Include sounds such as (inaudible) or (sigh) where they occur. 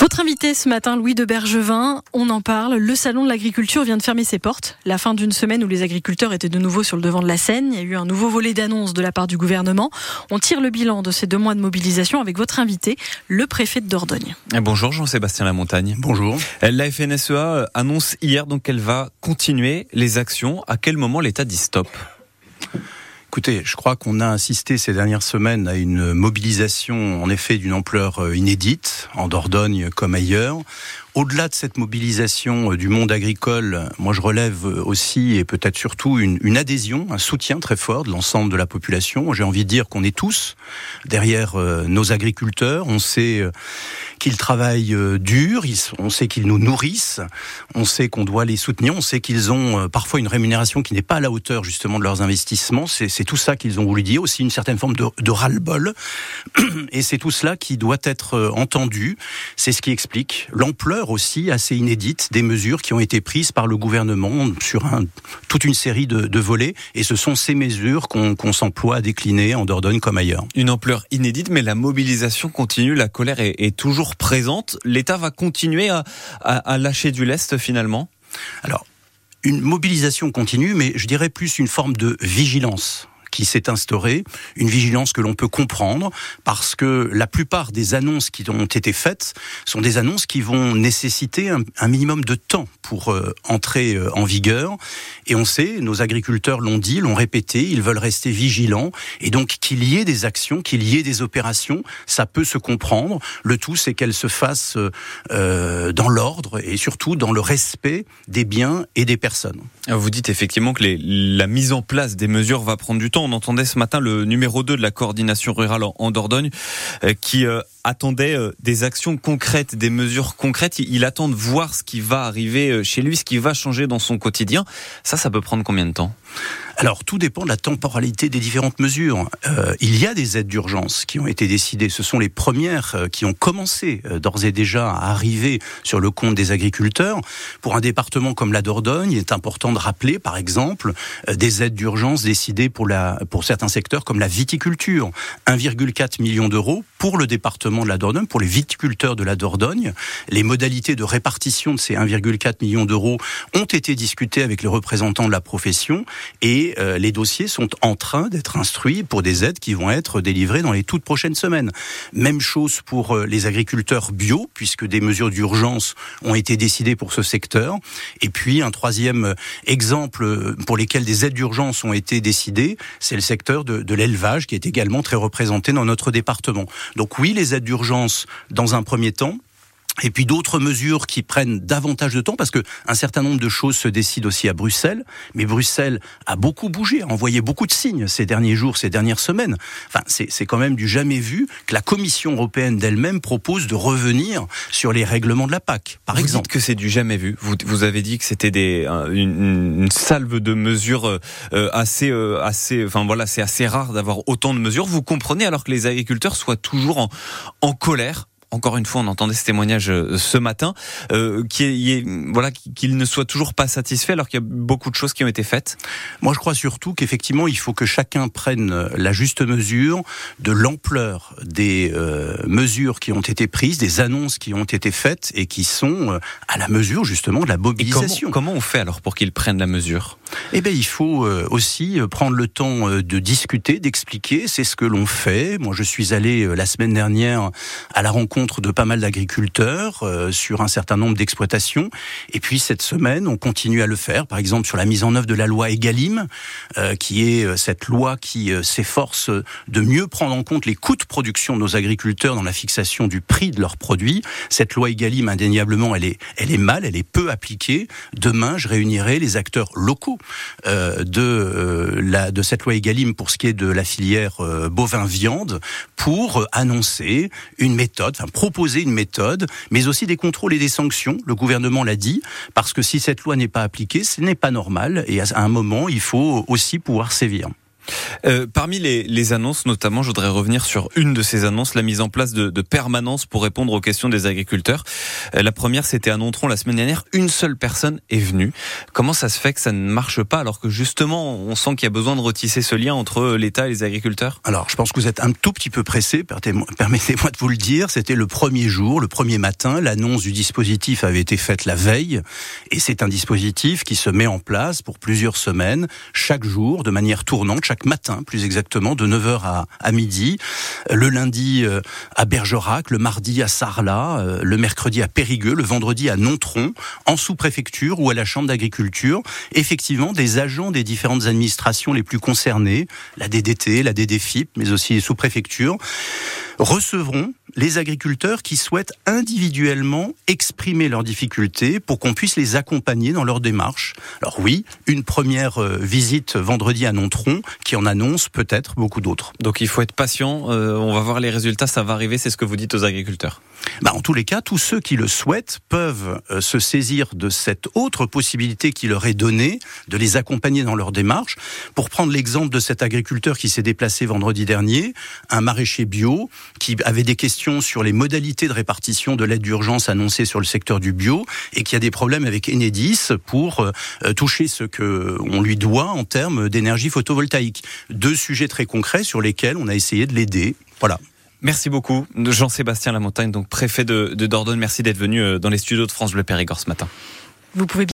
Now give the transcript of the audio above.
Votre invité ce matin, Louis de Bergevin, on en parle. Le salon de l'agriculture vient de fermer ses portes. La fin d'une semaine où les agriculteurs étaient de nouveau sur le devant de la scène. Il y a eu un nouveau volet d'annonces de la part du gouvernement. On tire le bilan de ces deux mois de mobilisation avec votre invité, le préfet de Dordogne. Bonjour Jean-Sébastien Lamontagne. Bonjour. La FNSEA annonce hier donc qu'elle va continuer les actions. À quel moment l'État dit stop? Écoutez, je crois qu'on a assisté ces dernières semaines à une mobilisation en effet d'une ampleur euh, inédite, en Dordogne comme ailleurs. Au-delà de cette mobilisation euh, du monde agricole, moi je relève euh, aussi et peut-être surtout une, adhésion, un soutien très fort de l'ensemble de la population. J'ai envie de dire qu'on est tous derrière nos agriculteurs. On sait qu'ils travaillent dur, on sait qu'ils nous nourrissent, on sait qu'on doit les soutenir, on sait qu'ils ont parfois une rémunération qui n'est pas à la hauteur justement de leurs investissements. C'est tout ça qu'ils ont voulu dire, aussi une certaine forme de, de ras-le-bol. (clears throat) Et c'est tout cela qui doit être euh, entendu. C'est ce qui explique l'ampleur aussi assez inédite des mesures qui ont été prises par le gouvernement sur un, toute une série de, de, volets. Et ce sont ces mesures qu'on qu s'emploie à décliner en Dordogne comme ailleurs. Une ampleur inédite, mais la mobilisation continue, la colère est, est toujours présente. L'État va continuer à, à, à lâcher du lest finalement? Alors, une mobilisation continue, mais je dirais plus une forme de vigilance qui s'est instaurée, une vigilance que l'on peut comprendre, parce que la plupart des annonces qui ont été faites sont des annonces qui vont nécessiter un, minimum de temps pour euh, entrer euh, en vigueur. Et on sait, nos agriculteurs l'ont dit, l'ont répété, ils veulent rester vigilants, et donc qu'il y ait des actions, qu'il y ait des opérations, ça peut se comprendre. Le tout, c'est qu'elles se fassent euh, dans l'ordre et surtout dans le respect des biens et des personnes. Vous dites effectivement que la mise en place des mesures va prendre du temps. On entendait ce matin le numéro 2 de la coordination rurale en Dordogne euh, qui euh, attendait euh, des actions concrètes, des mesures concrètes. Il, attend de voir ce qui va arriver chez lui, ce qui va changer dans son quotidien. Ça, ça peut prendre combien de temps? Alors, tout dépend de la temporalité des différentes mesures. Euh, il y a des aides d'urgence qui ont été décidées. Ce sont les premières euh, qui ont commencé euh, d'ores et déjà à arriver sur le compte des agriculteurs. Pour un département comme la Dordogne, il est important de rappeler, par exemple, euh, des aides d'urgence décidées pour, la, pour certains secteurs comme la viticulture. 1,4 million d'euros pour le département de la Dordogne, pour les viticulteurs de la Dordogne. Les modalités de répartition de ces 1,4 million d'euros ont été discutées avec les représentants de la profession et euh, les dossiers sont en train d'être instruits pour des aides qui vont être délivrées dans les toutes prochaines semaines. Même chose pour euh, les agriculteurs bio, puisque des mesures d'urgence ont été décidées pour ce secteur. Et puis un troisième euh, exemple pour lesquels des aides d'urgence ont été décidées, c'est le secteur de, de l'élevage qui est également très représenté dans notre département. Donc oui, les aides d'urgence dans un premier temps, et puis d'autres mesures qui prennent davantage de temps parce que un certain nombre de choses se décident aussi à Bruxelles. Mais Bruxelles a beaucoup bougé, a envoyé beaucoup de signes ces derniers jours, ces dernières semaines. Enfin, c'est quand même du jamais vu que la Commission européenne d'elle-même propose de revenir sur les règlements de la PAC, par vous exemple. Dites que c'est du jamais vu. Vous, vous avez dit que c'était des une, une, salve de mesures euh, assez euh, assez. Enfin voilà, c'est assez rare d'avoir autant de mesures. Vous comprenez alors que les agriculteurs soient toujours en, en colère encore une fois, on entendait ce témoignage euh, ce matin, euh, qui est, voilà, qu'il ne soit toujours pas satisfait alors qu'il y a beaucoup de choses qui ont été faites. Moi, je crois surtout qu'effectivement, il faut que chacun prenne la juste mesure de l'ampleur des euh, mesures qui ont été prises, des annonces qui ont été faites et qui sont euh, à la mesure justement de la mobilisation. Comment, comment, on fait alors pour qu'ils prennent la mesure? Eh bien, il faut euh, aussi prendre le temps de discuter, d'expliquer. C'est ce que l'on fait. Moi, je suis allé la semaine dernière à la rencontre de pas mal d'agriculteurs euh, sur un certain nombre d'exploitations. Et puis cette semaine, on continue à le faire, par exemple sur la mise en œuvre de la loi Egalim, euh, qui est euh, cette loi qui s'efforce de mieux prendre en compte les coûts de production de nos agriculteurs dans la fixation du prix de leurs produits. Cette loi Egalim, indéniablement, elle est, elle est mal, elle est peu appliquée. Demain, je réunirai les acteurs locaux de, la, de cette loi Egalim pour ce qui est de la filière bovin-viande pour annoncer une méthode, proposer une méthode, mais aussi des contrôles et des sanctions. Le gouvernement l'a dit, parce que si cette loi n'est pas appliquée, ce n'est pas normal. Et à un moment, il faut aussi pouvoir sévir. Euh, parmi les, les, annonces, notamment, je voudrais revenir sur une de ces annonces, la mise en place de, de permanence pour répondre aux questions des agriculteurs. Euh, la première, c'était à Nontron la semaine dernière. Une seule personne est venue. Comment ça se fait que ça ne marche pas alors que justement, on sent qu'il y a besoin de retisser ce lien entre l'État et les agriculteurs? Alors, je pense que vous êtes un tout petit peu pressé. (laughs) Permettez-moi de vous le dire. C'était le premier jour, le premier matin. L'annonce du dispositif avait été faite la veille. Et c'est un dispositif qui se met en place pour plusieurs semaines, chaque jour, de manière tournante, chaque matin, plus exactement, de 9h à, à midi. Le lundi euh, à Bergerac, le mardi à Sarlat, euh, le mercredi à Périgueux, le vendredi à Nontron, en sous-préfecture ou à la Chambre d'agriculture. Effectivement, des agents des différentes administrations les plus concernées, la DDT, la DDFIP, mais aussi les sous-préfectures, recevront les agriculteurs qui souhaitent individuellement exprimer leurs difficultés pour qu'on puisse les accompagner dans leur démarche. Alors oui, une première euh, visite vendredi à Nontron qui en annonce peut-être beaucoup d'autres. Donc il faut être patient, euh, on va voir les résultats, ça va arriver, c'est ce que vous dites aux agriculteurs. Bah, en tous les cas, tous ceux qui le souhaitent peuvent euh, se saisir de cette autre possibilité qui leur est donnée, de les accompagner dans leur démarche. Pour prendre l'exemple de cet agriculteur qui s'est déplacé vendredi dernier, un maraîcher bio qui avait des questions sur les modalités de répartition de l'aide d'urgence annoncée sur le secteur du bio et qui a des problèmes avec Enedis pour euh, toucher ce que on lui doit en termes d'énergie photovoltaïque. Deux sujets très concrets sur lesquels on a essayé de l'aider. Voilà. Merci beaucoup, Jean-Sébastien Lamontagne, donc préfet de, de Dordogne. Merci d'être venu euh, dans les studios de France Bleu Périgord ce matin. Vous pouvez